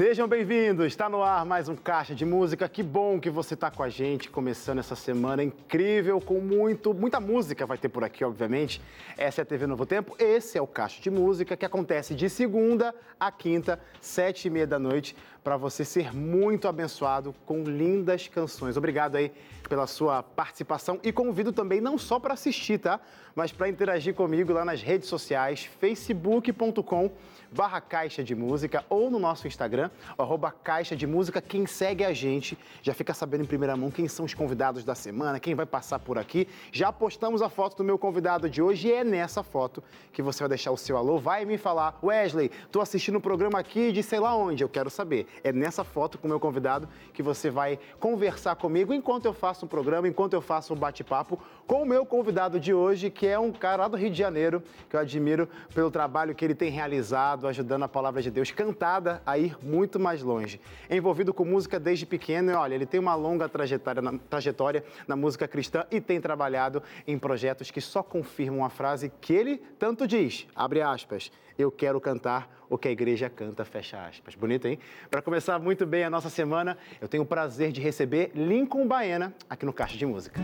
Sejam bem-vindos, está no ar mais um Caixa de Música. Que bom que você está com a gente, começando essa semana incrível, com muito, muita música vai ter por aqui, obviamente. Essa é a TV Novo Tempo, esse é o Caixa de Música, que acontece de segunda a quinta, sete e meia da noite, para você ser muito abençoado com lindas canções. Obrigado aí pela sua participação e convido também não só para assistir, tá? Mas para interagir comigo lá nas redes sociais, facebook.com barra Caixa de Música ou no nosso Instagram, arroba Caixa de Música. Quem segue a gente já fica sabendo em primeira mão quem são os convidados da semana, quem vai passar por aqui. Já postamos a foto do meu convidado de hoje e é nessa foto que você vai deixar o seu alô. Vai me falar, Wesley, tô assistindo o um programa aqui de sei lá onde, eu quero saber. É nessa foto com o meu convidado que você vai conversar comigo enquanto eu faço um programa, enquanto eu faço um bate-papo com o meu convidado de hoje, que é um cara lá do Rio de Janeiro, que eu admiro pelo trabalho que ele tem realizado, ajudando a palavra de Deus cantada a ir muito mais longe. Envolvido com música desde pequeno, e olha, ele tem uma longa trajetória na, trajetória na música cristã e tem trabalhado em projetos que só confirmam a frase que ele tanto diz, abre aspas, eu quero cantar o que a igreja canta, fecha aspas. Bonito, hein? Para começar muito bem a nossa semana, eu tenho o prazer de receber Lincoln Baena aqui no Caixa de Música.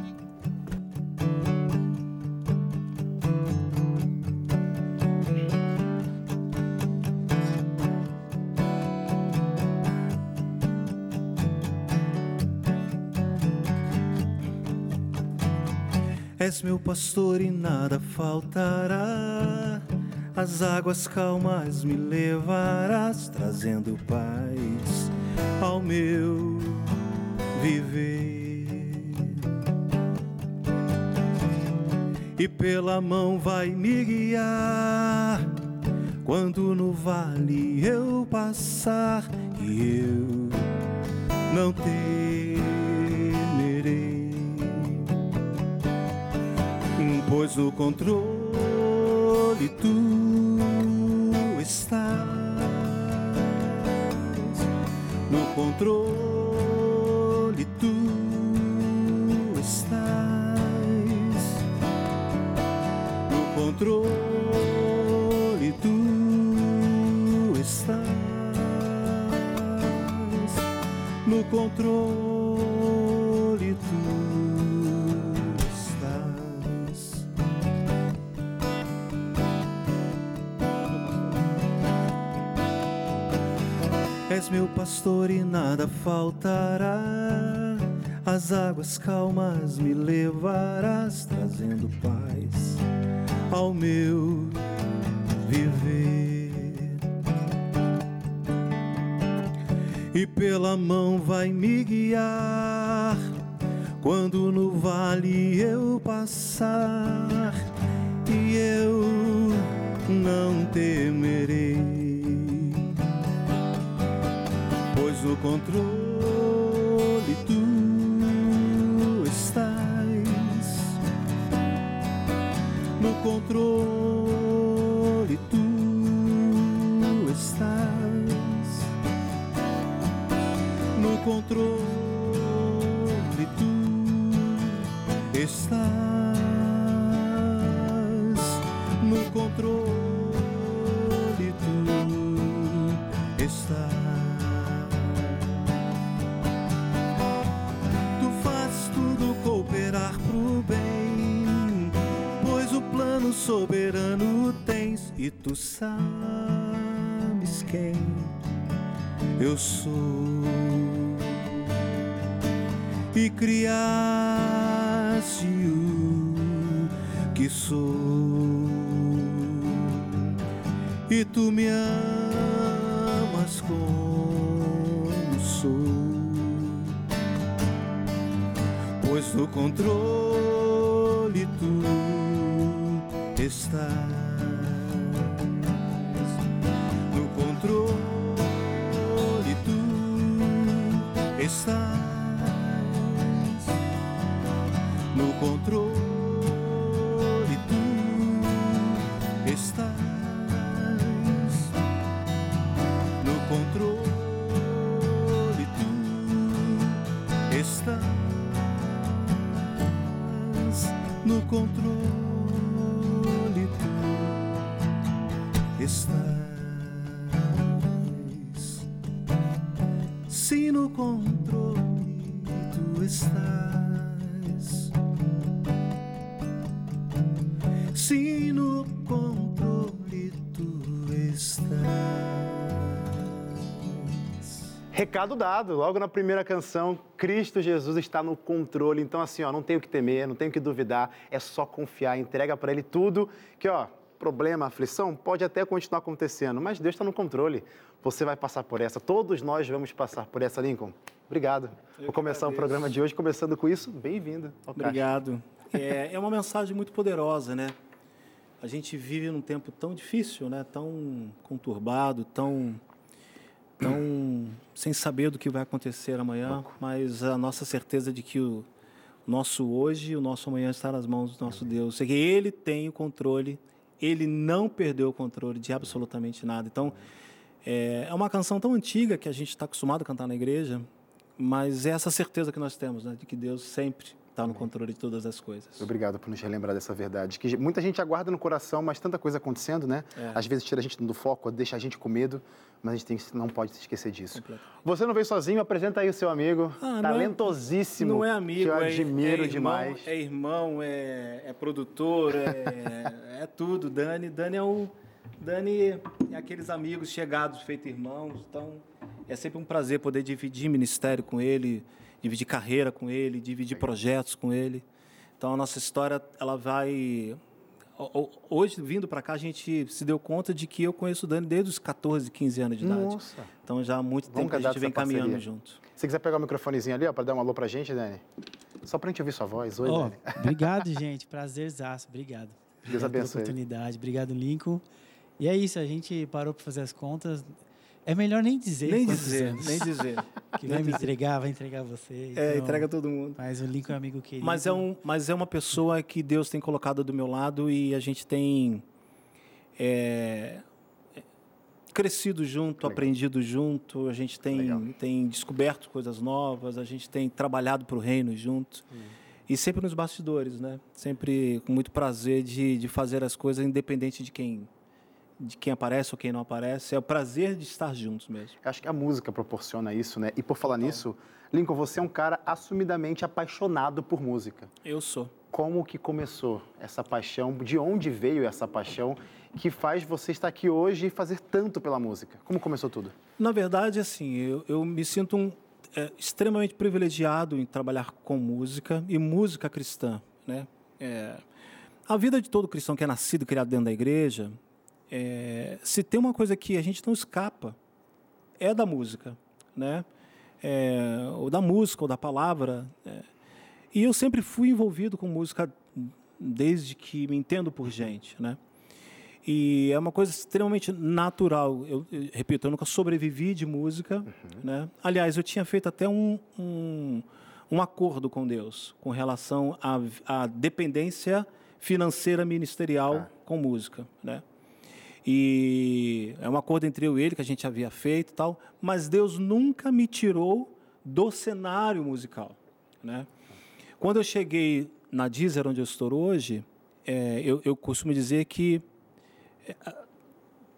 És meu pastor e nada faltará. As águas calmas me levarás, trazendo paz ao meu viver. E pela mão vai me guiar quando no vale eu passar e eu não temerei. pois o controle tu estás no controle tu estás no controle tu estás no controle És meu pastor e nada faltará. As águas calmas me levarás, trazendo paz ao meu viver. E pela mão vai me guiar quando no vale eu passar, e eu não temerei controle tu estás, no controle tu estás, no controle tu estás, soberano tens e tu sabes quem eu sou. E criaste o que sou. E tu me amas como sou. Pois no controle estás Recado dado, logo na primeira canção, Cristo Jesus está no controle. Então, assim, ó, não tem o que temer, não tem o que duvidar, é só confiar, entrega para Ele tudo, que, ó, problema, aflição, pode até continuar acontecendo, mas Deus está no controle. Você vai passar por essa, todos nós vamos passar por essa, Lincoln. Obrigado. Vou começar o programa de hoje começando com isso. Bem-vindo. Obrigado. É, é uma mensagem muito poderosa, né? A gente vive num tempo tão difícil, né? Tão conturbado, tão, tão sem saber do que vai acontecer amanhã, mas a nossa certeza de que o nosso hoje e o nosso amanhã está nas mãos do nosso Deus. É que Ele tem o controle, Ele não perdeu o controle de absolutamente nada. Então, é, é uma canção tão antiga que a gente está acostumado a cantar na igreja, mas é essa certeza que nós temos, né? De que Deus sempre está no controle de todas as coisas. Obrigado por nos relembrar dessa verdade. Que muita gente aguarda no coração, mas tanta coisa acontecendo, né? É. Às vezes tira a gente do foco, deixa a gente com medo, mas a gente tem não pode se esquecer disso. Você não veio sozinho, apresenta aí o seu amigo, Ah, não é- talentosíssimo. Não é amigo, que eu é, admiro é irmão, demais. É irmão, é, é produtor, é, é tudo. Dani, Dani é o Dani é aqueles amigos chegados, feitos irmãos. Então é sempre um prazer poder dividir ministério com ele, dividir carreira com ele, dividir projetos com ele. Então a nossa história ela vai Hoje, vindo para cá, a gente se deu conta de que eu conheço o Dani desde os 14, 15 anos de idade. Nossa. Então, já há muito Vamos tempo que a gente vem essa caminhando parceria. junto. Se quiser pegar o microfonezinho ali, ó, para dar um alô pra gente, Dani. Só pra gente ouvir sua voz. Oi, Ó, Dani. obrigado, gente. Prazerzaço. Obrigado. Deus Obrigado pela abençoe. oportunidade. Obrigado, Lincoln. E é isso, a gente parou para fazer as contas. É melhor nem dizer. Nem dizer, anos nem dizer. Que vai me entregar, vai entregar você. É, então- entrega todo mundo. Mas o Lincoln é um amigo querido. Mas é, um, mas é uma pessoa que Deus tem colocado do meu lado e a gente tem é, crescido junto, Legal. aprendido junto, a gente Legal. tem, tem descoberto coisas novas, a gente tem trabalhado para o reino junto. E sempre nos bastidores, né? Sempre com muito prazer de, de fazer as coisas independente de quem, de quem aparece ou quem não aparece. É o prazer de estar juntos mesmo. Acho que a música proporciona isso, né? E por falar nisso, Lincoln, você é um cara assumidamente apaixonado por música. Eu sou. Como que começou essa paixão? De onde veio essa paixão que faz você estar aqui hoje e fazer tanto pela música? Como começou tudo? Na verdade, assim, eu, eu me sinto um, é, extremamente privilegiado em trabalhar com música e música cristã, né? É, a vida de todo cristão que é nascido e criado dentro da igreja, é, se tem uma coisa que a gente não escapa, é da música, né? É, ou da música, ou da palavra. é. E eu sempre fui envolvido com música desde que me entendo por gente, né? E é uma coisa extremamente natural. Eu, eu- repito, eu nunca sobrevivi de música. Né? Aliás, eu tinha feito até um, um, um acordo com Deus com relação à, à dependência financeira ministerial Tá. com música. Né? E é um acordo entre eu e ele que a gente havia feito e tal, mas Deus nunca me tirou do cenário musical. Né? Quando eu cheguei na Deezer, onde eu estou hoje, é, eu, eu costumo dizer que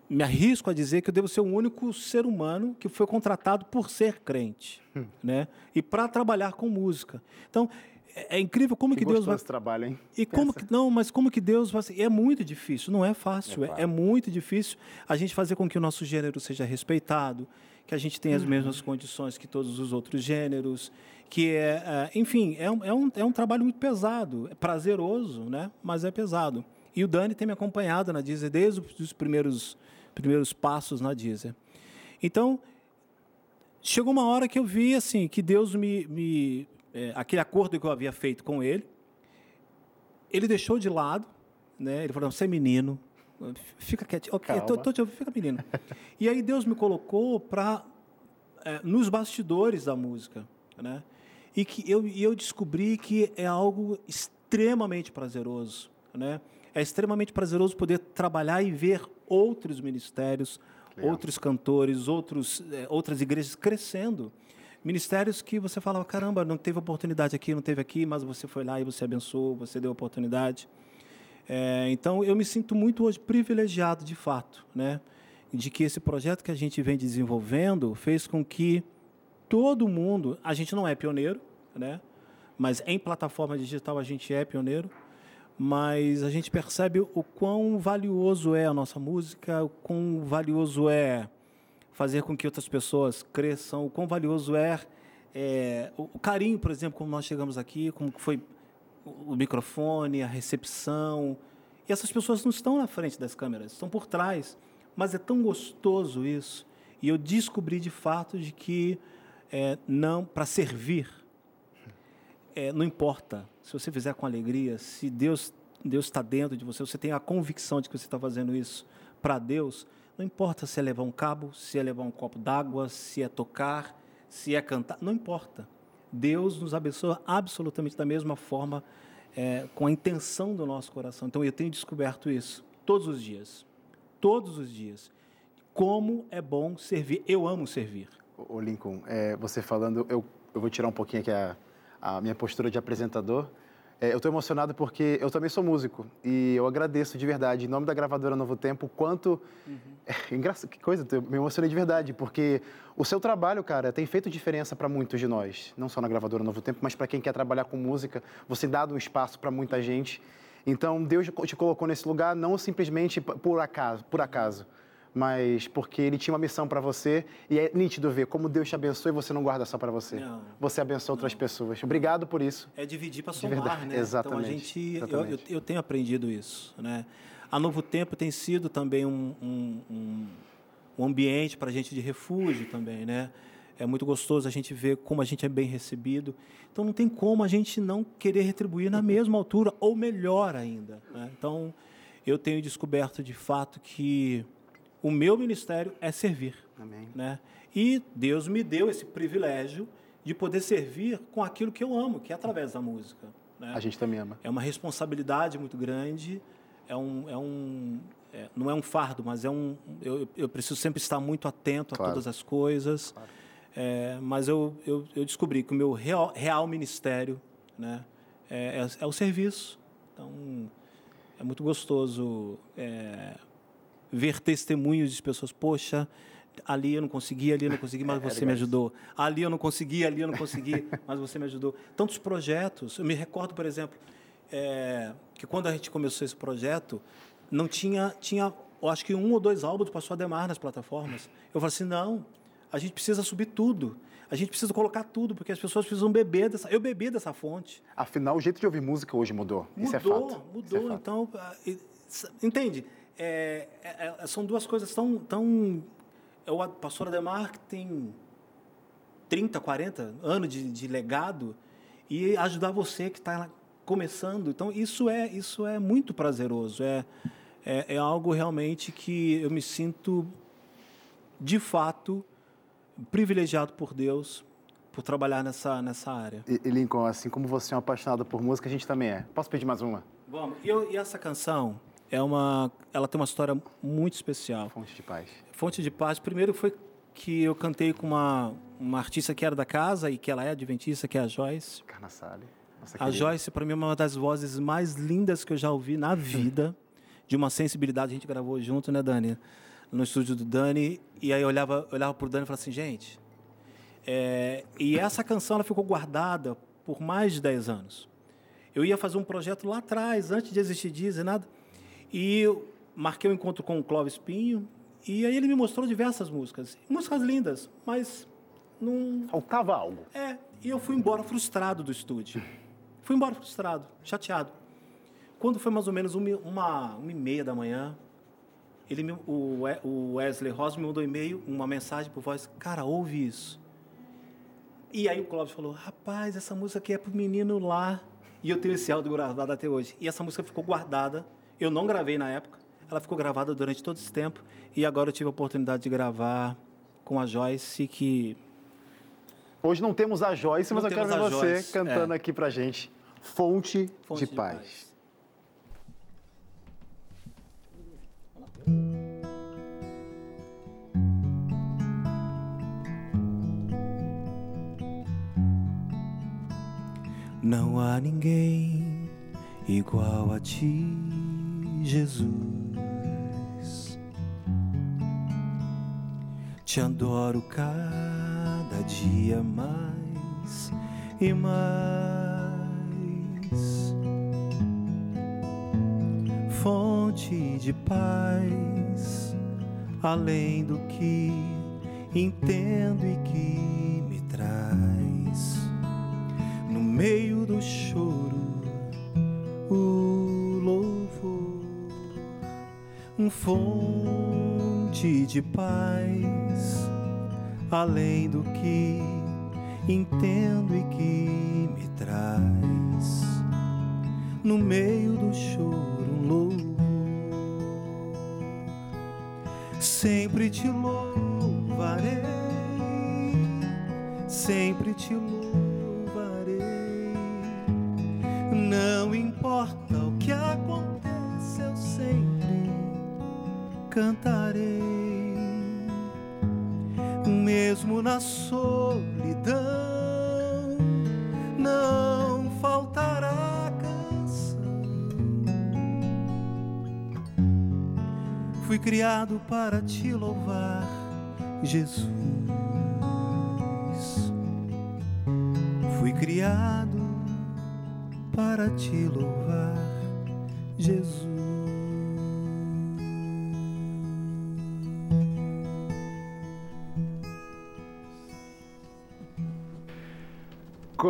me arrisco a dizer que eu devo ser o único ser humano que foi contratado por ser crente, né? E para trabalhar com música. Então, é, é incrível como que, Que Deus vai trabalho, hein? e como que, não, mas como que Deus vai É muito difícil, não é fácil, é, é muito difícil a gente fazer com que o nosso gênero seja respeitado, que a gente tenha as mesmas condições que todos os outros gêneros, que é, é, enfim, é um, é, um, é um trabalho muito pesado, é prazeroso, né? Mas é pesado. E o Dani tem me acompanhado na Deezer desde os primeiros, primeiros passos na Deezer. Então, chegou uma hora que eu vi assim que Deus me, me é, aquele acordo que eu havia feito com ele, ele deixou de lado, né? Ele falou: "Você é menino, fica quietinho, ok, tô, Calma. tô te ouvindo, fica menino". e aí Deus me colocou para nos bastidores da música, né? E que eu, eu descobri que é algo extremamente prazeroso, né? É extremamente prazeroso poder trabalhar e ver outros ministérios, Legal. outros cantores, outros, eh, outras igrejas crescendo. Ministérios que você falava, caramba, não teve oportunidade aqui, não teve aqui, mas você foi lá e você abençoou, você deu oportunidade. É, então, eu me sinto muito hoje privilegiado, de fato, né? de que esse projeto que a gente vem desenvolvendo fez com que todo mundo, a gente não é pioneiro, né? Mas em plataforma digital a gente é pioneiro. Mas a gente percebe o quão valioso é a nossa música, o quão valioso é fazer com que outras pessoas cresçam, o quão valioso é, é o, carinho, por exemplo, como nós chegamos aqui, como foi o microfone, a recepção. E essas pessoas não estão na frente das câmeras, estão por trás. Mas é tão gostoso isso. E eu descobri de fato de que é, não para servir é, não importa se você fizer com alegria, se Deus Deus está dentro de você, você tem a convicção de que você está fazendo isso para Deus, não importa se é levar um cabo, se é levar um copo d'água, se é tocar, se é cantar, não importa. Deus nos abençoa absolutamente da mesma forma, é, com a intenção do nosso coração. Então eu tenho descoberto isso todos os dias, todos os dias. Como é bom servir. Eu amo servir. O Lincoln, é, você falando, eu, eu vou tirar um pouquinho aqui a, a minha postura de apresentador. É, eu estou emocionado porque eu também sou músico e eu agradeço de verdade, em nome da gravadora Novo Tempo, o quanto. Uhum. É, engraçado, que coisa, eu me emocionei de verdade, porque o seu trabalho, cara, tem feito diferença para muitos de nós, não só na gravadora Novo Tempo, mas para quem quer trabalhar com música, você dá um espaço para muita gente. Então, Deus te colocou nesse lugar não simplesmente por acaso, por acaso mas porque ele tinha uma missão para você e é nítido ver como Deus te abençoa e você não guarda só para você. Não, você abençoa não. outras pessoas. Obrigado por isso. É dividir para somar, verdade, né? Exatamente. Então a gente, exatamente. Eu, eu, eu, tenho aprendido isso, né? A Novo Tempo tem sido também um, um, um, um ambiente para a gente de refúgio também, né? É muito gostoso a gente ver como a gente é bem recebido. Então não tem como a gente não querer retribuir na mesma altura ou melhor ainda. Né? Então eu tenho descoberto de fato que o meu ministério é servir. Amém. Né? E Deus me deu esse privilégio de poder servir com aquilo que eu amo, que é através da música. Né? A gente também ama. É uma responsabilidade muito grande, é um, é um, é, não é um fardo, mas é um, eu, eu preciso sempre estar muito atento claro. a todas as coisas. Claro. É, mas eu, eu, eu, descobri que o meu real, real ministério né, é, é, é, o serviço. Então, é muito gostoso é, ver testemunhos de pessoas, poxa, ali eu não consegui, ali eu não consegui, mas é, você me ajudou. Ali eu não consegui, ali eu não consegui, mas você me ajudou. Tantos projetos. Eu me recordo, por exemplo, é, que quando a gente começou esse projeto, não tinha, tinha, eu acho que um ou dois álbuns passou a demar nas plataformas. Eu falei assim, não, a gente precisa subir tudo. A gente precisa colocar tudo, porque as pessoas precisam beber dessa. Eu bebi dessa fonte. Afinal, o jeito de ouvir música hoje mudou. Mudou, Isso é fato. mudou. Isso é. Então, entende? É, é, é, são duas coisas tão. tão o pastor Ademar que tem 30, 40 anos de, de legado e ajudar você que está começando. Então, isso é, isso é muito prazeroso. É, é, é, algo realmente que eu me sinto, de fato, privilegiado por Deus por trabalhar nessa, nessa área. E, e Lincoln, assim como você é um apaixonado por música, a gente também é. Posso pedir mais uma? E, eu, e essa canção, é uma, ela tem uma história muito especial. Fonte de Paz. Fonte de Paz. Primeiro foi que eu cantei com uma, uma artista que era da casa e que ela é adventista, que é a Joyce. Carnassale. a Joyce, para mim, é uma das vozes mais lindas que eu já ouvi na vida, de uma sensibilidade. A gente gravou junto, né, Dani? No estúdio do Dani. E aí eu olhava, olhava para o Dani e falava assim, gente... É... e essa canção ela ficou guardada por mais de 10 anos. Eu ia fazer um projeto lá atrás, antes de existir Disney, nada. E marquei um encontro com o Clóvis Pinho, e aí ele me mostrou diversas músicas. Músicas lindas, mas não. Faltava algo. É, e eu fui embora frustrado do estúdio. Fui embora frustrado, chateado. Quando foi mais ou menos uma, uma, uma e meia da manhã, ele me, o, o Wesley Ross me mandou um e-mail, uma mensagem por voz, cara, ouve isso. E aí o Clóvis falou, rapaz, essa música aqui é pro menino lá. E eu tenho esse áudio gravado até hoje. E essa música ficou guardada eu não gravei na época. Ela ficou gravada durante todo esse tempo. E agora eu tive a oportunidade de gravar com a Joyce, que. Hoje não temos a Joyce, não mas eu quero ver você Joyce. cantando é. aqui pra gente. Fonte, Fonte de, de, paz. paz. Não há ninguém igual a ti. Jesus. Te adoro cada dia mais e mais. Fonte de paz, além do que entendo e que me traz. No meio do choro, o um fonte de paz, além do que entendo e que me traz. No meio do choro, um louvor, sempre te louvarei, sempre te louvarei. Não importa cantarei, mesmo na solidão, não faltará canção. Fui criado para te louvar, Jesus. Fui criado para te louvar, Jesus.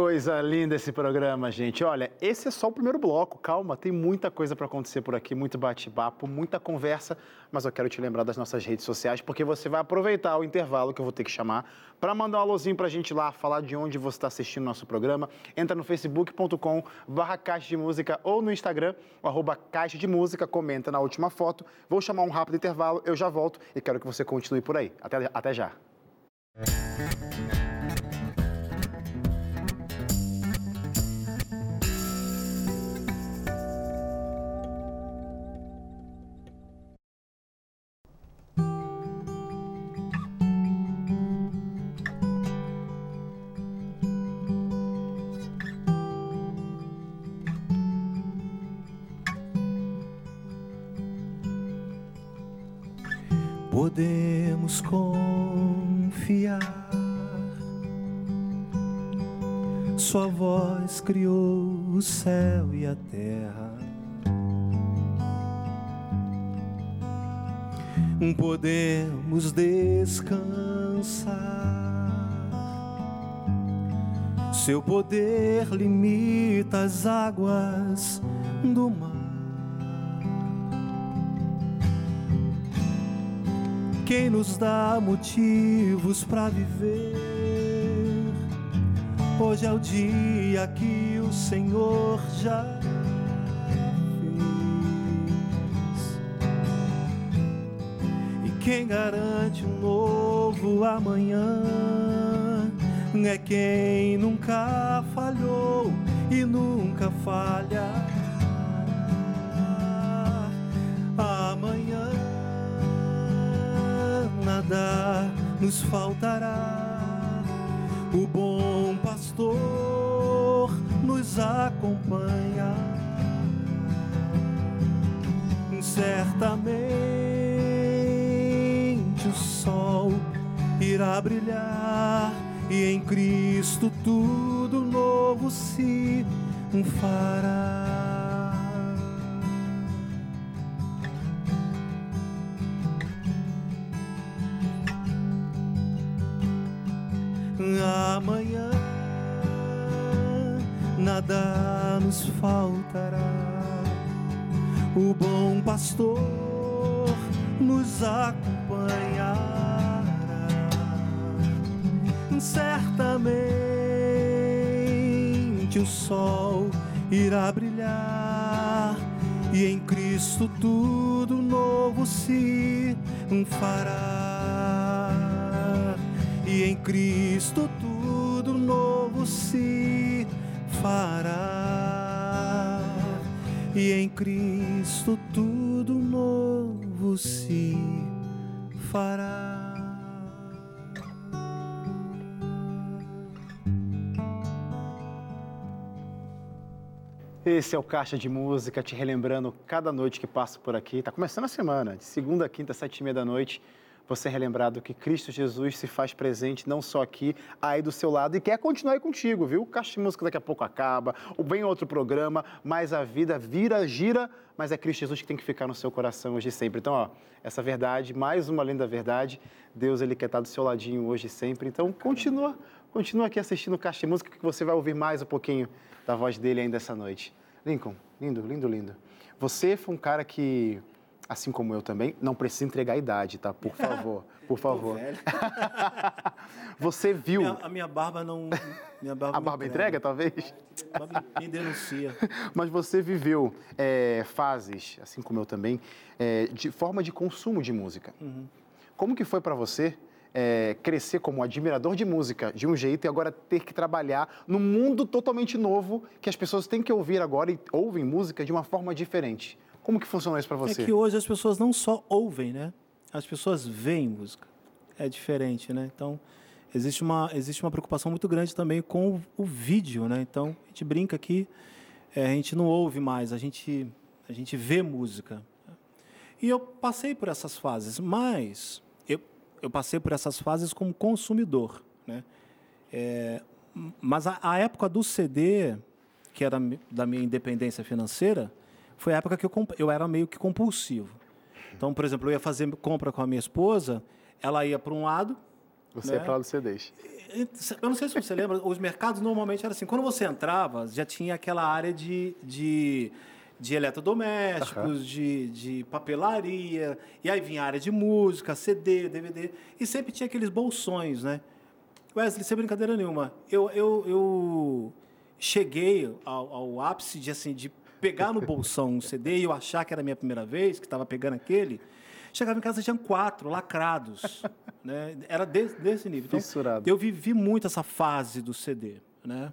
Coisa linda esse programa, gente. Olha, esse é só o primeiro bloco. Calma, tem muita coisa para acontecer por aqui, muito bate-papo, muita conversa. Mas eu quero te lembrar das nossas redes sociais, porque você vai aproveitar o intervalo que eu vou ter que chamar para mandar um alôzinho para a gente lá, falar de onde você está assistindo nosso programa. Entra no facebook.com barra Caixa de Música ou no Instagram, arroba Caixa de Música, comenta na última foto. Vou chamar um rápido intervalo, eu já volto e quero que você continue por aí. Até, até já. Podemos confiar. Sua voz criou o céu e a terra. Podemos descansar. Seu poder limita as águas do mar. Quem nos dá motivos para viver. Hoje é o dia que o Senhor já fez. E quem garante um novo amanhã é quem nunca falhou e nunca falha. Nada nos faltará. O bom pastor nos acompanha. Certamente o sol irá brilhar e em Cristo tudo novo se fará. Amanhã nada nos faltará. O bom pastor nos acompanhará. Certamente o sol irá brilhar e em Cristo tudo novo se fará e em Cristo tudo novo se fará. E em Cristo tudo novo se fará. Esse é o Caixa de Música, te relembrando cada noite que passa por aqui. Tá começando a semana, de segunda a quinta, sete e meia da noite. Você é relembrado que Cristo Jesus se faz presente não só aqui, aí do seu lado e quer continuar aí contigo, viu? O Caixa de Música daqui a pouco acaba, ou vem outro programa, mas a vida vira, gira, mas é Cristo Jesus que tem que ficar no seu coração hoje e sempre. Então, ó, essa verdade, mais uma linda verdade, Deus ele quer estar do seu ladinho hoje e sempre. Então, continua, continua aqui assistindo o Caixa de Música que você vai ouvir mais um pouquinho da voz dele ainda essa noite. Lincoln, lindo, lindo, lindo. Você foi um cara que assim como eu também, não precisa entregar a idade, tá? Por favor, por favor. Você viu. Minha- a minha barba não. Minha barba A barba entrega, talvez? A barba me denuncia. Mas você viveu é, fases, assim como eu também, é, de forma de consumo de música. Como que foi para você é, crescer como admirador de música de um jeito e agora ter que trabalhar num mundo totalmente novo que as pessoas têm que ouvir agora e ouvem música de uma forma diferente? Como que funciona isso para você? É que hoje as pessoas não só ouvem, né? As pessoas veem música. É diferente, né? Então, existe uma, existe uma preocupação muito grande também com o, o vídeo, né? Então, a gente brinca aqui, é, a gente não ouve mais, a gente, a gente vê música. E eu passei por essas fases, mas eu, eu passei por essas fases como consumidor, né? É, mas a, a época do CD, que era da minha independência financeira, foi a época que eu, eu era meio que compulsivo. Então, por exemplo, eu ia fazer compra com a minha esposa, ela ia para um lado. Você né? é falar dos CDs. Eu não sei se você lembra, os mercados normalmente eram assim. Quando você entrava, já tinha aquela área de, de, de eletrodomésticos, de, de papelaria, e aí vinha a área de música, CD, DVD, e sempre tinha aqueles bolsões, né? Wesley, sem brincadeira nenhuma, eu, eu, eu cheguei ao, ao ápice de, assim, de pegar no bolsão um CD e eu achar que era a minha primeira vez, que estava pegando aquele. Chegava em casa, tinham quatro lacrados. né? Era desse, desse nível. Então, Fissurado. eu vivi muito essa fase do CD. Né?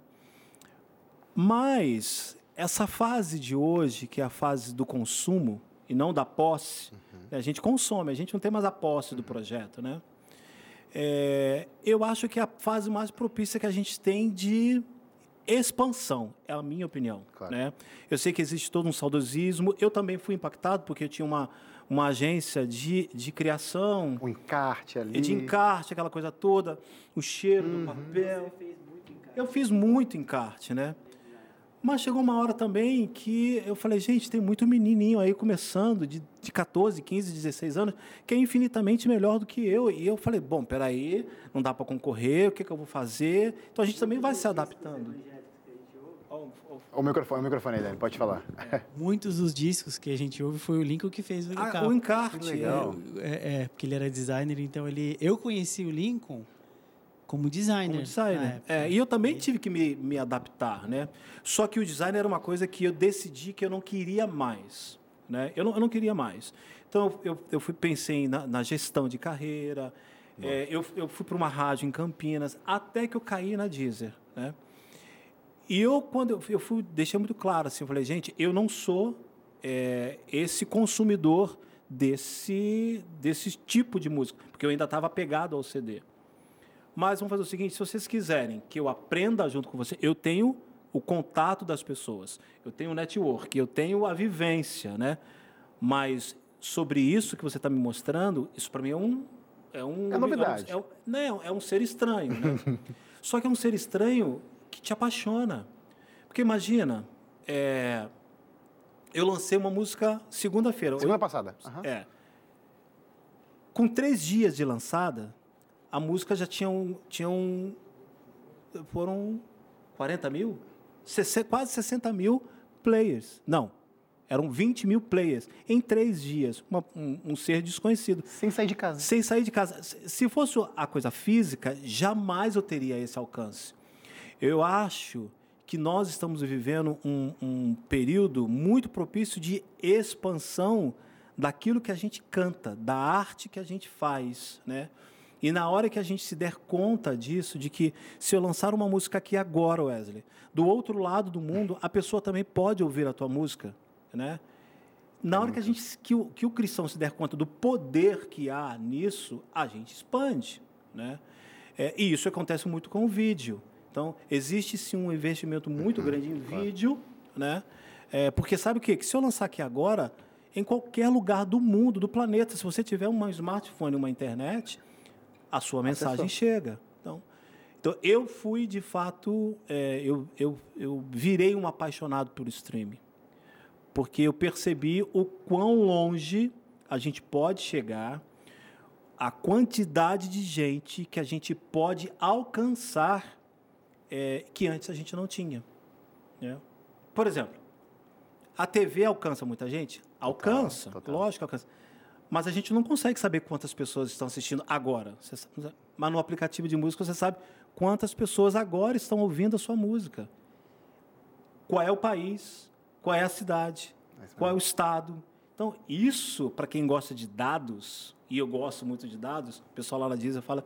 Mas essa fase de hoje, que é a fase do consumo e não da posse, né? a gente consome, a gente não tem mais a posse do projeto. Né? É, eu acho que é a fase mais propícia que a gente tem de expansão, é a minha opinião. Claro. Né? Eu sei que existe todo um saudosismo. Eu também fui impactado porque eu tinha uma, uma agência de, de criação, O encarte ali. de encarte, aquela coisa toda, o cheiro do papel. Eu fiz muito encarte, né? Mas chegou uma hora também que eu falei, gente, tem muito menininho aí começando, de, de 14, 15, 16 anos, que é infinitamente melhor do que eu. E eu falei, bom, peraí, não dá para concorrer, o que, que eu vou fazer? Então a gente também vai se adaptando. O microfone, o microfone aí, Dani, pode falar. Muitos dos discos que a gente ouve foi o Lincoln que fez o Ah, carro. o encarte. Que legal. É, é, porque ele era designer, então ele. Eu conheci o Lincoln como designer. Como designer. É, e eu também tive que me, me adaptar, né? Só que o design era uma coisa que eu decidi que eu não queria mais, né? Eu não, eu não queria mais. Então, eu, eu fui, pensei na, na gestão de carreira, é, eu, eu fui para uma rádio em Campinas, até que eu caí na Deezer, né? E eu, quando eu, eu fui, deixei muito claro, assim, eu falei, gente, eu não sou é, esse consumidor desse, desse tipo de música, porque eu ainda estava apegado ao CD. Mas vamos fazer o seguinte: se vocês quiserem que eu aprenda junto com você, eu tenho o contato das pessoas, eu tenho o network, eu tenho a vivência, né? Mas sobre isso que você está me mostrando, isso para mim é um é um É novidade. É um, não, é um ser estranho, né? Só que é um ser estranho que te apaixona, porque imagina, é, eu lancei uma música segunda-feira. Semana passada. Aham. É. Com três dias de lançada, a música já tinha um, tinha um foram 40 mil? Quase 60 mil players. Não, eram 20 mil players em três dias. Uma- um, um ser desconhecido. Sem sair de casa. Sem sair de casa. Se fosse a coisa física, jamais eu teria esse alcance. Eu acho que nós estamos vivendo um, um período muito propício de expansão daquilo que a gente canta, da arte que a gente faz, né? E na hora que a gente se der conta disso, de que se eu lançar uma música aqui agora, Wesley, do outro lado do mundo, a pessoa também pode ouvir a tua música, né? Na hora que, a gente, que, o, que o cristão se der conta do poder que há nisso, a gente expande. Né? É, e isso acontece muito com o vídeo. Então, existe sim um investimento muito grande em vídeo, né? É, porque sabe o quê? Que se eu lançar aqui agora, em qualquer lugar do mundo, do planeta. Se você tiver um smartphone e uma internet, a sua mensagem chega. Então, então eu fui, de fato, é, eu, eu, eu virei um apaixonado por streaming. Porque eu percebi o quão longe a gente pode chegar, a quantidade de gente que a gente pode alcançar é, que antes a gente não tinha. Né? Por exemplo, a TV alcança muita gente? Alcança, total. lógico que alcança. Mas a gente não consegue saber quantas pessoas estão assistindo agora. Sabe- Mas no aplicativo de música você sabe quantas pessoas agora estão ouvindo a sua música. Qual é o país, qual é a cidade, qual é o estado. Então, isso, para quem gosta de dados, e eu gosto muito de dados, o pessoal lá na Deezer fala,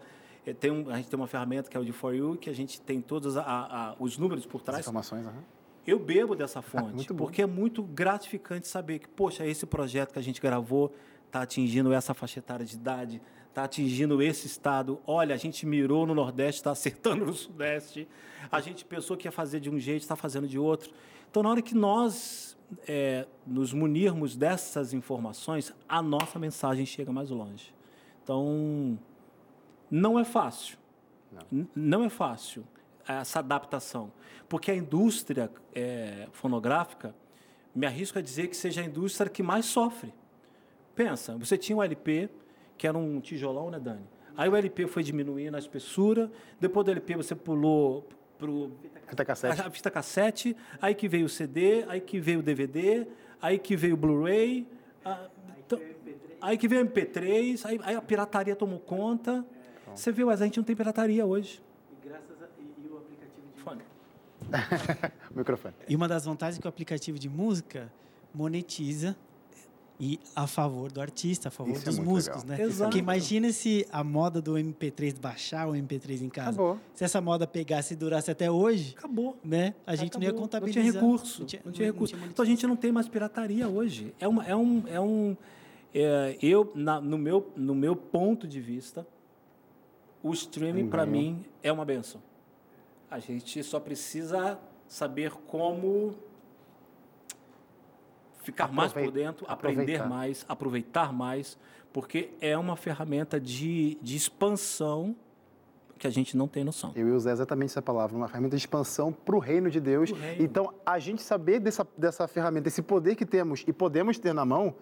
tem um, a gente tem uma ferramenta que é o de For You, que a gente tem todos a- a- os números por As trás. informações, aham. Eu bebo dessa fonte, porque é muito gratificante saber que, poxa, esse projeto que a gente gravou está atingindo essa faixa etária de idade, está atingindo esse estado. Olha, a gente mirou no Nordeste, está acertando no Sudeste. A gente pensou que ia fazer de um jeito, está fazendo de outro. Então, na hora que nós é, nos munirmos dessas informações, a nossa mensagem chega mais longe. Então, não é fácil. N- Não é fácil essa adaptação. Porque a indústria eh, fonográfica, me arrisco a dizer que seja a indústria que mais sofre. Pensa, você tinha o LP, que era um tijolão, né, Dani? Aí o LP foi diminuindo a espessura, depois do LP você pulou para Fita cassete. a fita cassete, aí que veio o CD, aí que veio o DVD, aí que veio o Blu-ray, ah, então- aí que veio o MP3, aí, aí a pirataria tomou conta. Você viu, mas a gente não tem pirataria hoje. E graças a, e, o aplicativo de Fone. Microfone. E uma das vantagens é que o aplicativo de música monetiza e a favor do artista, a favor Isso é dos muito músicos, legal. né? Exato. Porque imagina se a moda do MP3 baixar o MP3 em casa. Acabou. Se essa moda pegasse e durasse até hoje, Acabou. né? A gente não ia contabilizar. Não tinha recurso. Não tinha, não tinha não recurso. tinha então a gente não tem mais pirataria hoje. É, uma, é um. É um é, eu, na- no, meu, no meu ponto de vista, o streaming, para mim, é uma benção. A gente só precisa saber como ficar mais por dentro, aprender aproveitar. mais, aproveitar mais, porque é uma ferramenta de, de expansão que a gente não tem noção. Eu ia usar exatamente essa palavra, uma ferramenta de expansão para o reino de Deus. Reino. Então, a gente saber dessa, dessa ferramenta, esse poder que temos e podemos ter na mão.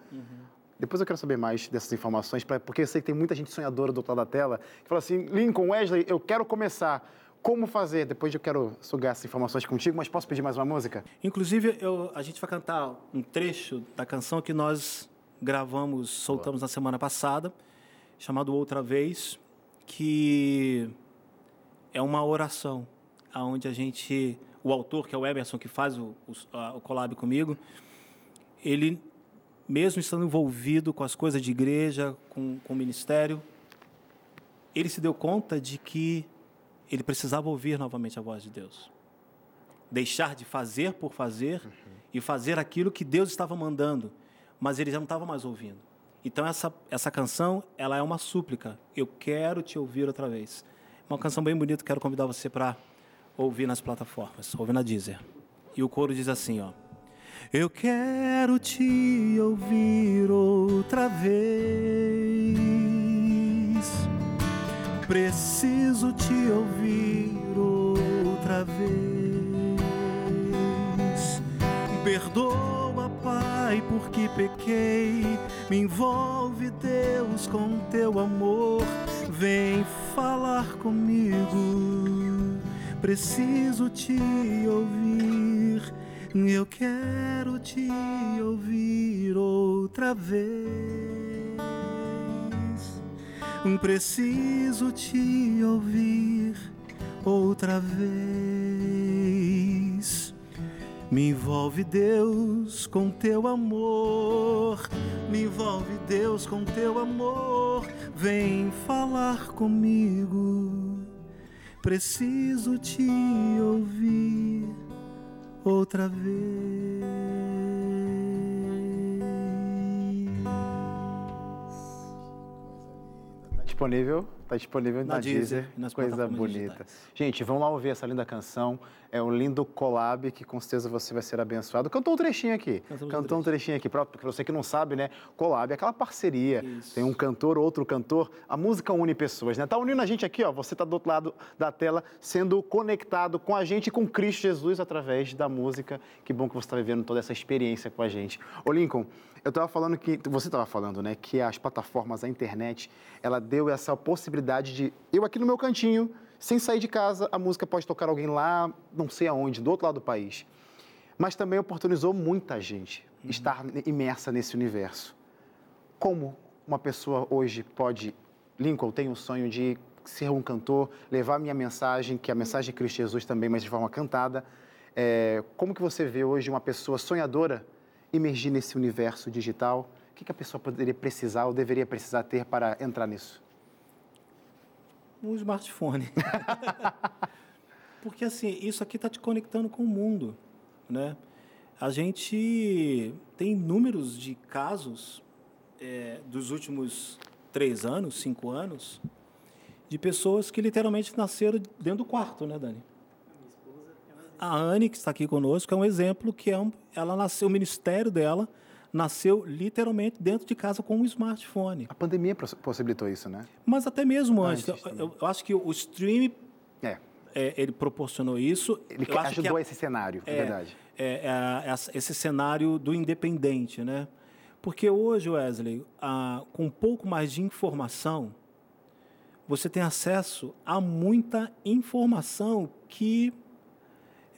Depois eu quero saber mais dessas informações, porque eu sei que tem muita gente sonhadora do outro lado da tela que fala assim: Lincoln, Wesley, eu quero começar. Como fazer? Depois eu quero sugar essas informações contigo, mas posso pedir mais uma música? Inclusive, eu- a gente vai cantar um trecho da canção que nós gravamos, soltamos na semana passada, chamado Outra Vez, que é uma oração, onde a gente, o autor, que é o Emerson, que faz o, o, a- o collab comigo, ele, mesmo estando envolvido com as coisas de igreja, com, com o ministério, ele se deu conta de que ele precisava ouvir novamente a voz de Deus deixar de fazer por fazer e fazer aquilo que Deus estava mandando, mas ele já não estava mais ouvindo. Então essa essa canção, ela é uma súplica. Eu quero te ouvir outra vez. Uma canção bem bonita, quero convidar você para ouvir nas plataformas, ouvir na Deezer. E o coro diz assim, ó: Eu quero te ouvir outra vez. Preciso te ouvir outra vez. Perdoa, Pai, porque pequei. Me envolve, Deus, com teu amor. Vem falar comigo. Preciso te ouvir. Eu quero te ouvir outra vez. Preciso te ouvir outra vez. Me envolve, Deus, com teu amor. Me envolve, Deus, com teu amor. Vem falar comigo. Preciso te ouvir outra vez. Disponível Tá disponível na, Na Deezer. Deezer nas Coisa bonita. digitais. Gente, vamos lá ouvir essa linda canção. É um lindo collab que com certeza você vai ser abençoado. Cantou um trechinho aqui. Cantamos um Cantou um trechinho aqui. Pra você que não sabe, né? Collab é aquela parceria. Tem um cantor, outro cantor. A música une pessoas, né? Tá unindo a gente aqui, ó. Você tá do outro lado da tela, sendo conectado com a gente com Cristo Jesus através da música. Que bom que você está vivendo toda essa experiência com a gente. Ô, Lincoln, eu estava falando que, você estava falando, né, que as plataformas, a internet, ela deu essa possibilidade de, eu aqui no meu cantinho, sem sair de casa, a música pode tocar alguém lá, não sei aonde, do outro lado do país. Mas também oportunizou muita gente estar imersa nesse universo. Como uma pessoa hoje pode, Lincoln, tem o sonho de ser um cantor, levar minha mensagem, que é a mensagem de Cristo Jesus também, mas de forma cantada. É, como que você vê hoje uma pessoa sonhadora emergir nesse universo digital? O que, que a pessoa poderia precisar ou deveria precisar ter para entrar nisso? Um smartphone. Porque assim, isso aqui está te conectando com o mundo, né? A gente tem números de casos é, dos últimos três anos, cinco anos, de pessoas que literalmente nasceram dentro do quarto, né, Dani? A Anne, que está aqui conosco, é um exemplo que é um, ela nasceu, o ministério dela nasceu literalmente dentro de casa com um smartphone. A pandemia poss- possibilitou isso, né? Mas até mesmo antes, Antes, eu, eu- acho que o stream É, é, ele proporcionou isso. ele Eu ajudou a- esse cenário, é, é, verdade. é, é, essa- esse cenário do independente, né? Porque hoje, Wesley, ah, com um pouco mais de informação, você tem acesso a muita informação que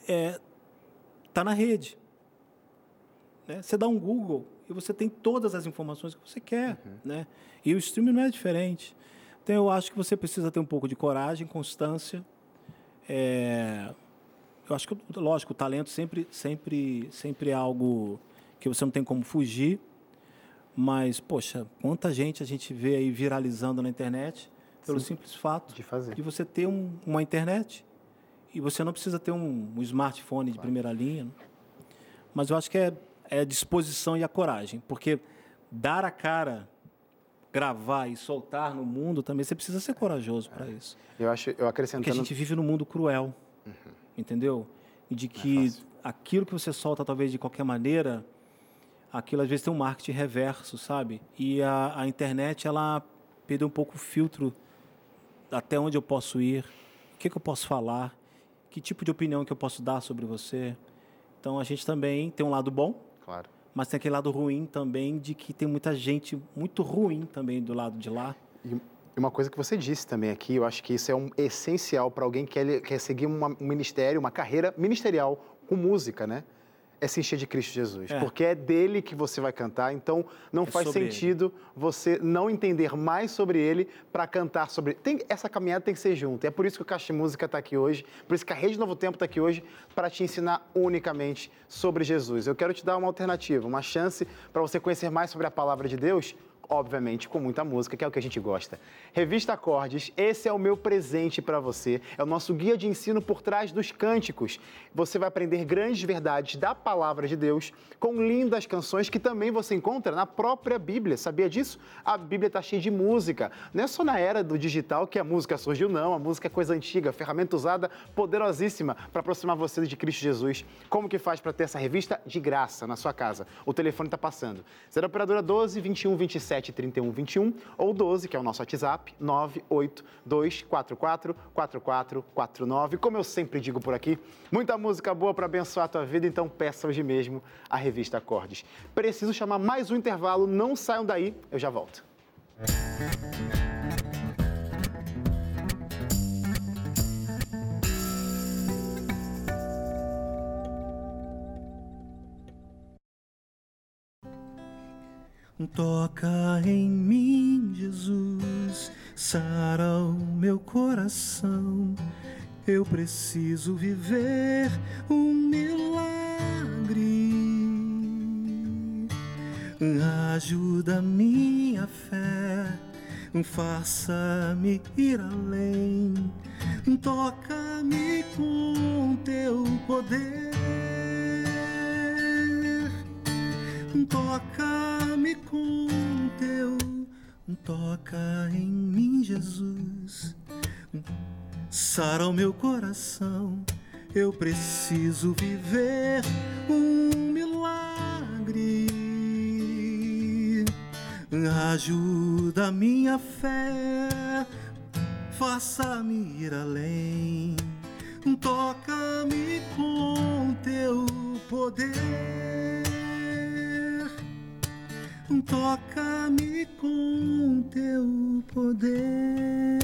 está na rede. né? Você dá um Google e você tem todas as informações que você quer, né? E o streaming não é diferente. Então, eu acho que você precisa ter um pouco de coragem, constância. É, eu acho que, lógico, o talento sempre, sempre, sempre é algo que você não tem como fugir. Mas, poxa, quanta gente a gente vê aí viralizando na internet pelo simples fato De fazer. de você ter um- uma internet. E você não precisa ter um, um smartphone de primeira linha. né? Mas eu acho que é, é a disposição e a coragem. Porque dar a cara, gravar e soltar no mundo também, você precisa ser corajoso para isso. Eu acho, eu Porque a acrescentando... gente vive num mundo cruel. Entendeu? E de que fácil. aquilo que você solta, talvez de qualquer maneira, aquilo às vezes tem um marketing reverso, sabe? E a, a internet, ela perdeu um pouco o filtro até onde eu posso ir, o que, que eu posso falar, que tipo de opinião que eu posso dar sobre você. Então a gente também tem um lado bom, Claro. mas tem aquele lado ruim também de que tem muita gente muito ruim também do lado de lá. E uma coisa que você disse também aqui, eu acho que isso é um essencial para alguém que quer, quer seguir uma- um ministério, uma carreira ministerial com música, né? É se encher de Cristo Jesus. É. Porque é dele que você vai cantar, então não É faz sobre ele. sentido você não entender mais sobre ele para cantar sobre ele. Tem, essa caminhada tem que ser junto. É por isso que o Caixa Música está aqui hoje, por isso que a Rede Novo Tempo está aqui hoje, para te ensinar unicamente sobre Jesus. Eu quero te dar uma alternativa, uma chance para você conhecer mais sobre a palavra de Deus obviamente, com muita música, que é o que a gente gosta. Revista Acordes, esse é o meu presente para você. É o nosso guia de ensino por trás dos cânticos. Você vai aprender grandes verdades da palavra de Deus com lindas canções que também você encontra na própria Bíblia. Sabia disso? A Bíblia está cheia de música. Não é só na era do digital que a música surgiu, não. A música é coisa antiga, ferramenta usada poderosíssima para aproximar você de Cristo Jesus. Como que faz para ter essa revista? De graça, na sua casa. O telefone está passando. 0 operadora 12 21 27 31 21 ou 12, que é o nosso WhatsApp, 98244 4449. Como eu sempre digo por aqui, muita música boa para abençoar a tua vida, então peça hoje mesmo a revista Acordes. Preciso chamar mais um intervalo, não saiam daí, eu já volto. Toca em mim, Jesus, sara o meu coração. Eu preciso viver um milagre. Ajuda minha fé, faça-me ir além. Toca-me com teu poder. Toca-me com teu Toca em mim, Jesus. Sara o meu coração. Eu preciso viver um milagre. Ajuda minha fé, faça-me ir além. Toca-me com teu poder. Toca-me com teu poder.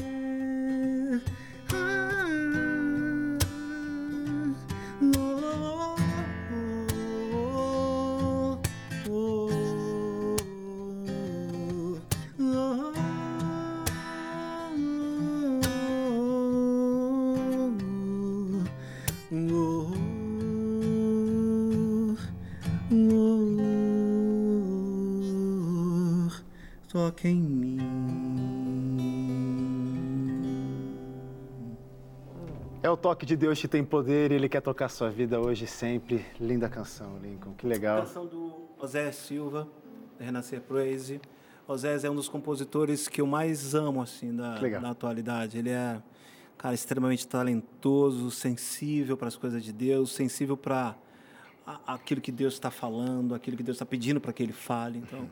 Toque de Deus que tem poder e Ele quer tocar sua vida hoje e sempre. Linda canção, Lincoln. Que legal. canção do Osés Silva, Renascer Praise. Osés é um dos compositores que eu mais amo, assim, da, da atualidade. Ele é, cara, extremamente talentoso, sensível para as coisas de Deus, sensível para a- aquilo que Deus está falando, aquilo que Deus está pedindo para que ele fale. Então,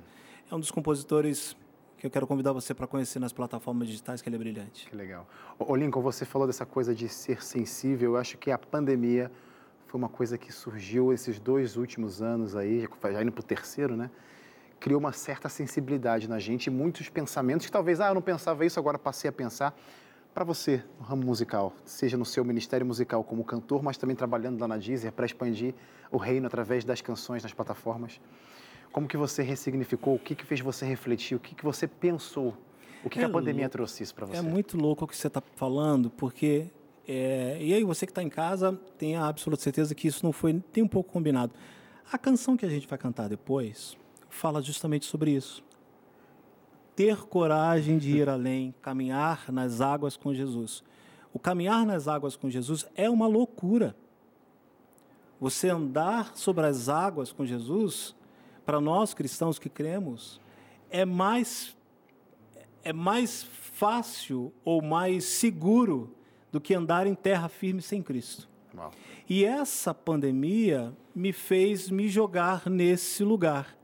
é um dos compositores que eu quero convidar você para conhecer nas plataformas digitais, que ele é brilhante. Que legal. Ô, Lincoln, você falou dessa coisa de ser sensível. Eu acho que a pandemia foi uma coisa que surgiu esses dois últimos anos aí, já indo para o terceiro, né? Criou uma certa sensibilidade na gente e muitos pensamentos que talvez, ah, eu não pensava isso, agora passei a pensar. Para você, no ramo musical, seja no seu ministério musical como cantor, mas também trabalhando lá na Deezer para expandir o reino através das canções nas plataformas, como que você ressignificou? O que, que fez você refletir? O que, que você pensou? O que, É que a pandemia louco. trouxe isso para você? É muito louco o que você está falando, porque. é, e aí, você que está em casa, tenha a absoluta certeza que isso não foi nem um pouco combinado. A canção que a gente vai cantar depois fala justamente sobre isso. Ter coragem de ir além, caminhar nas águas com Jesus. O caminhar nas águas com Jesus é uma loucura. Você andar sobre as águas com Jesus, para nós cristãos que cremos, é mais é mais fácil ou mais seguro do que andar em terra firme sem Cristo. Uau. E essa pandemia me fez me jogar nesse lugar,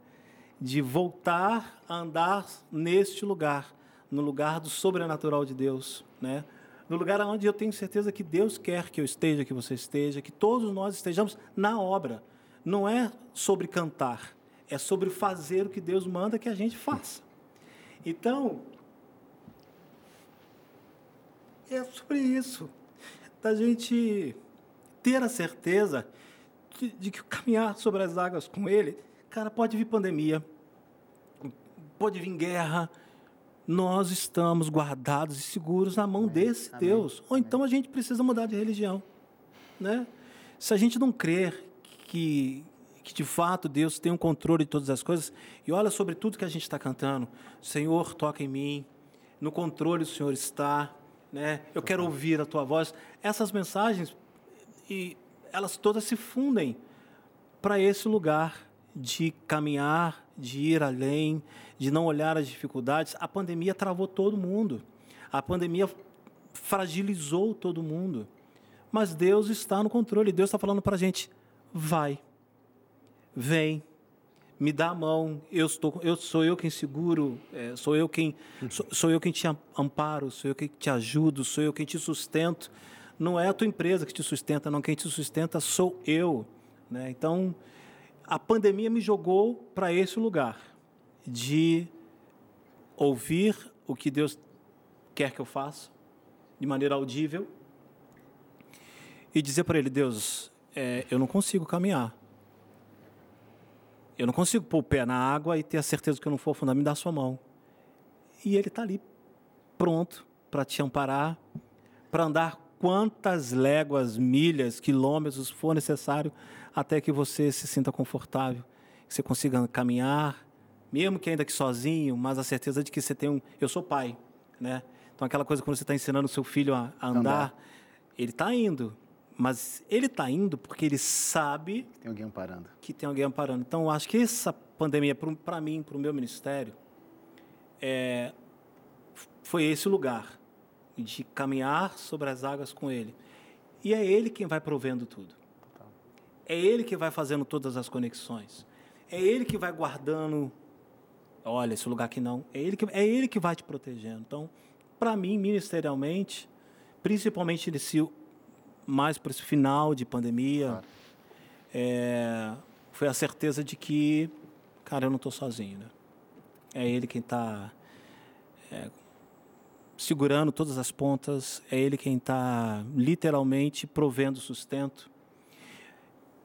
de voltar a andar neste lugar, no lugar do sobrenatural de Deus, né? No lugar onde eu tenho certeza que Deus quer que eu esteja, que você esteja, que todos nós estejamos na obra. Não é sobre cantar, é sobre fazer o que Deus manda que a gente faça. Então, é sobre isso, da gente ter a certeza de, de que caminhar sobre as águas com Ele, cara, pode vir pandemia, pode vir guerra, nós estamos guardados e seguros na mão desse Amém. Deus. Ou então a gente precisa mudar de religião, né? Se a gente não crer que que de fato Deus tem um controle de todas as coisas e olha sobre tudo que a gente está cantando, Senhor toca em mim, no controle o Senhor está, né? Eu quero ouvir a tua voz. Essas mensagens e elas todas se fundem para esse lugar de caminhar, de ir além, de não olhar as dificuldades. A pandemia travou todo mundo. A pandemia fragilizou todo mundo. Mas Deus está no controle. Deus está falando para a gente: vai, vem, me dá a mão. Eu estou, eu sou eu quem seguro, é, sou eu quem sou, sou eu quem te amparo, sou eu quem te ajudo, sou eu quem te sustento. Não é a tua empresa que te sustenta, não. Quem te sustenta sou eu. Né? Então, a pandemia me jogou para esse lugar de ouvir o que Deus quer que eu faça, de maneira audível, e dizer para Ele: Deus, é, eu não consigo caminhar. Eu não consigo pôr o pé na água e ter a certeza que eu não for afundar, me dá a sua mão. E Ele está ali, pronto para te amparar, para andar quantas léguas, milhas, quilômetros for necessário até que você se sinta confortável, que você consiga caminhar, mesmo que ainda que sozinho, mas a certeza de que você tem um. Eu sou pai, né? Então aquela coisa quando você está ensinando o seu filho a, a andar, Andar. ele está indo, mas ele está indo porque ele sabe Tem alguém amparando. que tem alguém amparando. Então, eu acho que essa pandemia, para mim, para o meu ministério, é, foi esse lugar de caminhar sobre as águas com Ele. E é Ele quem vai provendo tudo. É Ele que vai fazendo todas as conexões. É Ele que vai guardando. Olha, esse lugar aqui não. É Ele que, é ele que vai te protegendo. Então, para mim, ministerialmente, principalmente nesse mais para esse final de pandemia, claro. é, foi a certeza de que, cara, eu não estou sozinho, né? É Ele quem está é, segurando todas as pontas, é Ele quem está literalmente provendo sustento.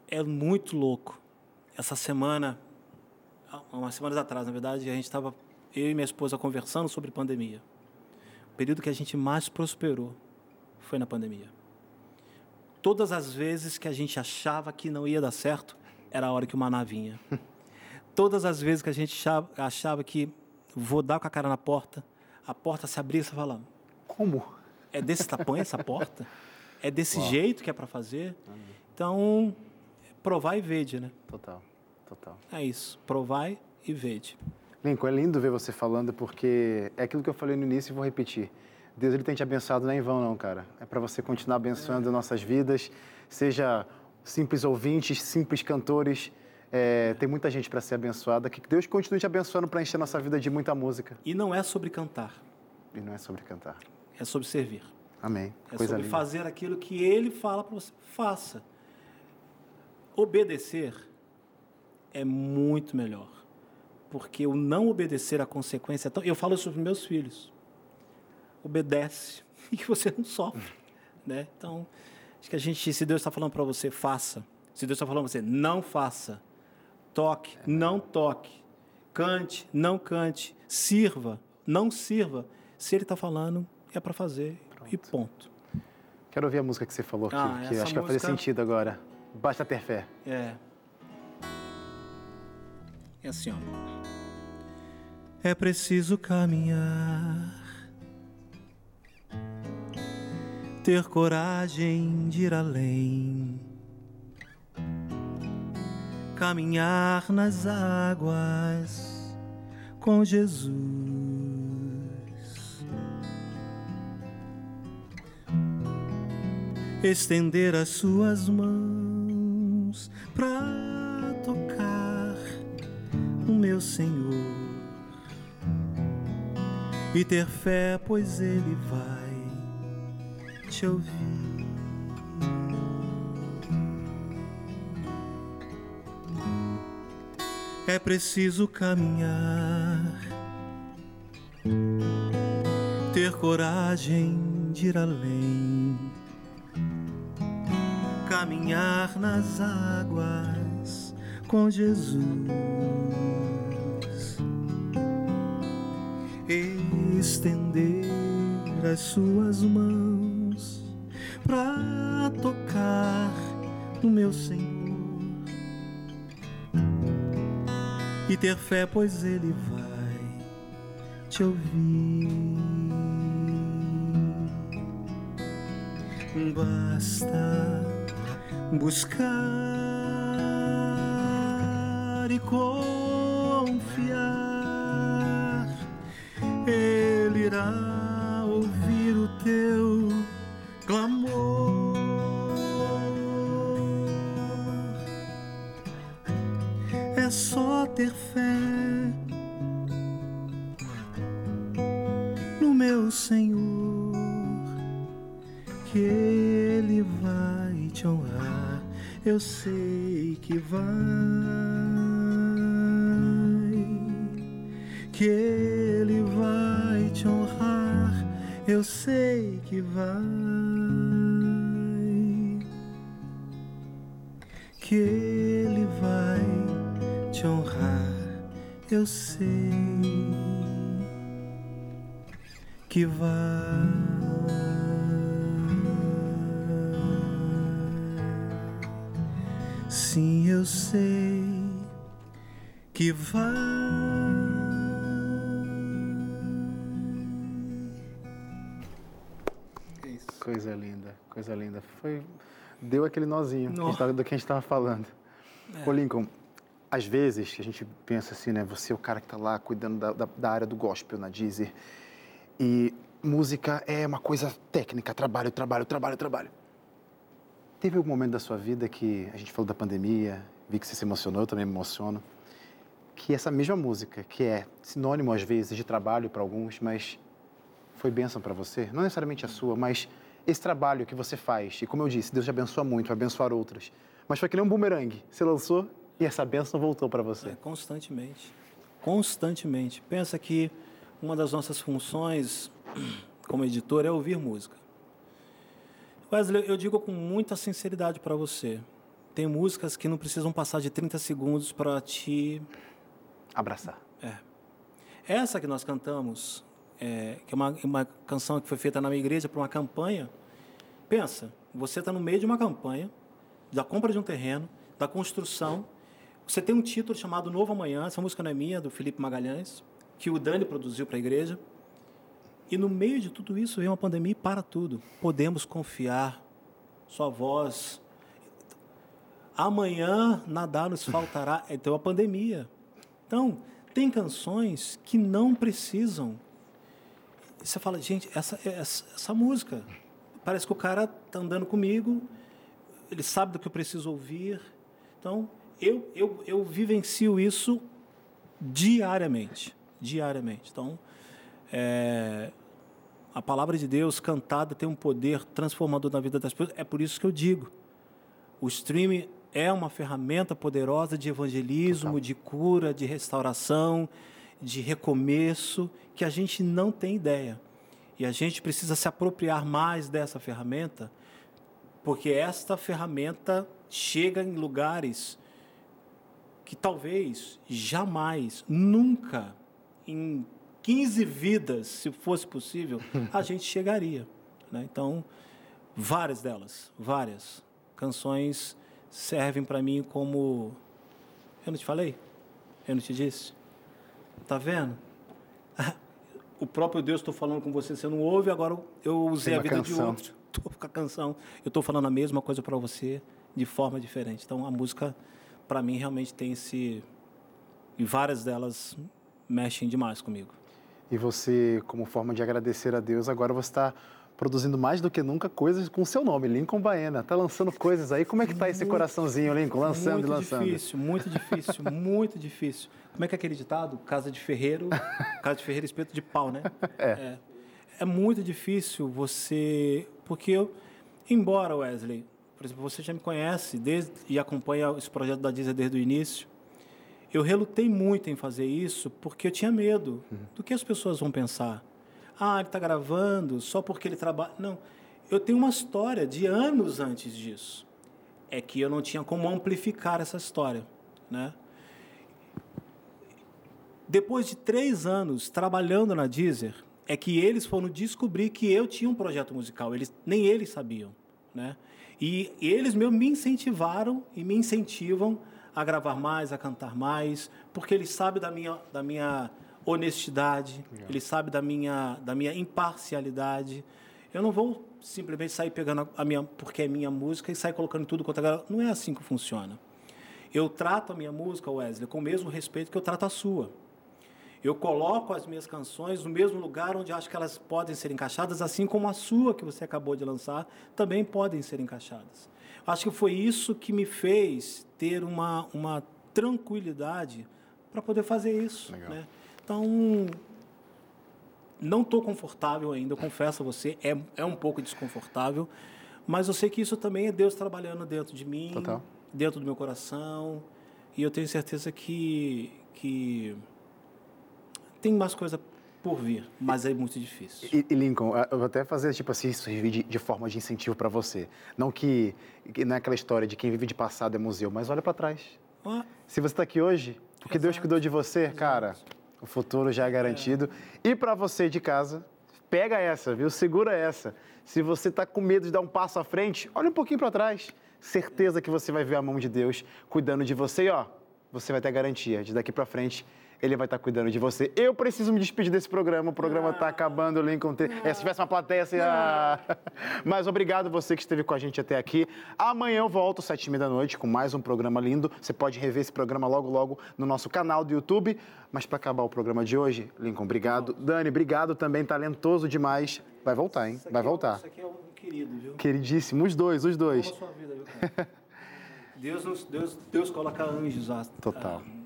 É muito louco. Essa semana, umas semanas atrás, na verdade, a gente estava, eu e minha esposa, conversando sobre pandemia. O período que a gente mais prosperou foi na pandemia. Todas as vezes que a gente achava que não ia dar certo, era a hora que o maná vinha. Todas as vezes que a gente achava que vou dar com a cara na porta, a porta se abria e você fala: Como? É desse tamanho essa porta? É desse Uau. jeito que é para fazer? Então, provar e vede, né? Total, total. É isso, provar e vede. Lincoln, é lindo ver você falando porque é aquilo que eu falei no início e vou repetir. Deus ele tem te abençoado não é em vão não, cara. É para você continuar abençoando é. nossas vidas, seja simples ouvintes, simples cantores, é, tem muita gente para ser abençoada. Que Deus continue te abençoando para encher nossa vida de muita música. E não é sobre cantar. E não é sobre cantar. É sobre servir. Amém. É Coisa sobre linda. fazer aquilo que Ele fala para você. Faça. Obedecer é muito melhor. Porque o não obedecer a consequência é tão... Eu falo isso para meus filhos. Obedece e que você não sofre. né? Então, acho que a gente, se Deus está falando para você, faça. Se Deus está falando para você, não faça Toque, não toque. Cante, não cante. Sirva, não sirva. Se ele está falando, é para fazer Pronto. e ponto. Quero ouvir a música que você falou aqui, ah, que acho que vai fazer sentido agora. Basta ter fé. É. É assim, ó. É preciso caminhar, ter coragem de ir além caminhar nas águas com Jesus. Estender as suas mãos para tocar o meu Senhor e ter fé, pois Ele vai te ouvir. é preciso caminhar, ter coragem de ir além, caminhar nas águas com Jesus, estender as suas mãos para tocar no meu Senhor e ter fé, pois Ele vai te ouvir. Basta buscar e confiar, Ele irá coisa linda. Foi, deu aquele nozinho do que a gente estava falando. É. Ô Lincoln, às vezes a gente pensa assim, né? Você é o cara que está lá cuidando da, da, da, área do gospel na Deezer. E música é uma coisa técnica, trabalho, trabalho, trabalho, trabalho. Teve algum momento da sua vida que a gente falou da pandemia, vi que você se emocionou, eu também me emociono, que essa mesma música, que é sinônimo às vezes de trabalho para alguns, mas foi bênção para você, não necessariamente a sua, mas esse trabalho que você faz, e como eu disse, Deus te abençoa muito, vai abençoar outros, mas foi que nem um bumerangue, você lançou e essa bênção voltou para você. É, constantemente, constantemente. Pensa que uma das nossas funções como editor é ouvir música. Wesley, eu digo com muita sinceridade para você. Tem músicas que não precisam passar de 30 segundos para te abraçar. É. Essa que nós cantamos, é, que é uma, uma canção que foi feita na minha igreja para uma campanha. Pensa, você está no meio de uma campanha da compra de um terreno, da construção. Você tem um título chamado Novo Amanhã. Essa música não é minha, do Felipe Magalhães, que o Dani produziu para a igreja. E no meio de tudo isso vem uma pandemia e para tudo. Podemos confiar. Sua voz. Amanhã nada nos faltará. Então a pandemia. Então, tem canções que não precisam. E você fala, gente, essa, essa, essa música. Parece que o cara está andando comigo, ele sabe do que eu preciso ouvir. Então, eu, eu, eu vivencio isso diariamente. Diariamente. Então, é, a palavra de Deus cantada tem um poder transformador na vida das pessoas. É por isso que eu digo: o streaming é uma ferramenta poderosa de evangelismo, Total. de cura, de restauração, de recomeço, que a gente não tem ideia. E a gente precisa se apropriar mais dessa ferramenta, porque esta ferramenta chega em lugares que talvez jamais, nunca, em 15 vidas, se fosse possível, a gente chegaria. Né? Então, várias delas, várias canções servem para mim como. Eu não te falei? Eu não te disse? Tá vendo? O próprio Deus estou falando com você, você não ouve, agora eu usei a vida canção. de outro. Estou com a canção. Eu estou falando a mesma coisa para você de forma diferente. Então a música, para mim, realmente tem esse. E várias delas mexem demais comigo. E você, como forma de agradecer a Deus, agora você está produzindo mais do que nunca coisas com seu nome, Lincoln Baena. Está lançando coisas aí. Como é que está esse coraçãozinho, Lincoln? Lançando e lançando. Muito difícil, muito difícil, muito difícil. Como é que é aquele ditado? Casa de ferreiro, casa de ferreiro, espeto de pau, né? É. é. É muito difícil você... Porque eu, embora, Wesley, por exemplo, você já me conhece desde, e acompanha esse projeto da Deezer desde o início, eu relutei muito em fazer isso porque eu tinha medo uhum. do que as pessoas vão pensar. Ah, ele está gravando só porque ele trabalha. Não, eu tenho uma história de anos antes disso. É que eu não tinha como amplificar essa história, né? Depois de três anos trabalhando na Deezer, é que eles foram descobrir que eu tinha um projeto musical. Eles nem eles sabiam, né? E eles mesmo me incentivaram e me incentivam a gravar mais, a cantar mais, porque eles sabem da minha, da minha honestidade, Legal. eles sabem da minha, da minha imparcialidade. Eu não vou simplesmente sair pegando a minha, porque é minha música, e sair colocando tudo contra a galera. Não é assim que funciona. Eu trato a minha música, Wesley, com o mesmo respeito que eu trato a sua. Eu coloco as minhas canções no mesmo lugar onde acho que elas podem ser encaixadas, assim como a sua que você acabou de lançar também podem ser encaixadas. Acho que foi isso que me fez ter uma, uma tranquilidade para poder fazer isso. Né? Então, não estou confortável ainda, eu confesso a você, é, é um pouco desconfortável, mas eu sei que isso também é Deus trabalhando dentro de mim, Total. dentro do meu coração, e eu tenho certeza que, que tem mais coisa por vir, mas é muito difícil. E, e Lincoln, eu vou até fazer tipo assim, isso de, de forma de incentivo para você. Não que, que não é aquela história de quem vive de passado é museu, mas olha para trás. Ah. Se você está aqui hoje, porque Exato. Deus cuidou de você, Exato. cara, o futuro já é garantido. É. E para você de casa, pega essa, viu? Segura essa. Se você está com medo de dar um passo à frente, olha um pouquinho para trás. Certeza que você vai ver a mão de Deus cuidando de você e ó, você vai ter garantia de daqui para frente ele vai estar cuidando de você. Eu preciso me despedir desse programa, o programa está acabando, Lincoln. Te... É, se tivesse uma plateia, assim, ah... Mas obrigado você que esteve com a gente até aqui. Amanhã eu volto, sete e meia da noite, com mais um programa lindo. Você pode rever esse programa logo, logo no nosso canal do YouTube. Mas para acabar o programa de hoje, Lincoln, obrigado. Dani, obrigado também, talentoso demais. Vai voltar, hein? Vai voltar. Isso aqui é um querido, viu? Queridíssimo, os dois, os dois. Vida? Deus, Deus, Deus coloca anjos a- Total. a- a-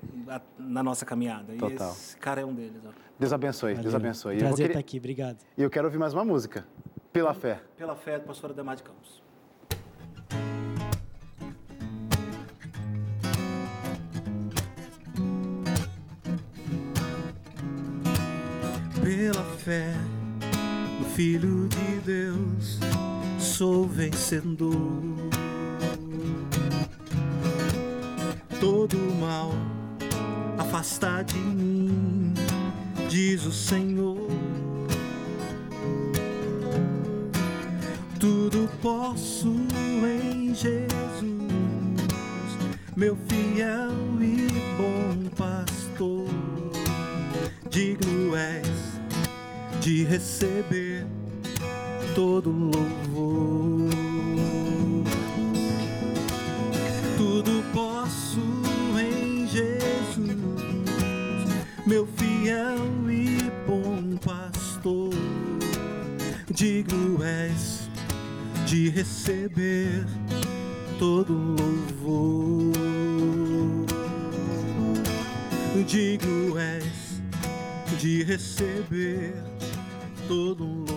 na nossa caminhada. Total. E esse cara é um deles. ó. Deus abençoe, Deus Valeu. abençoe. E eu vou Prazer querer- estar aqui, obrigado. E eu quero ouvir mais uma música. Pela fé. Pela fé do pastor Ademar de Campos. Pela fé no Filho de Deus, sou vencedor. Todo mal afasta de mim, diz o Senhor. Tudo posso em Jesus, meu fiel e bom pastor. Digno és de receber todo louvor. Meu fiel e bom pastor. Digno és de receber todo louvor. Digno és de receber todo louvor.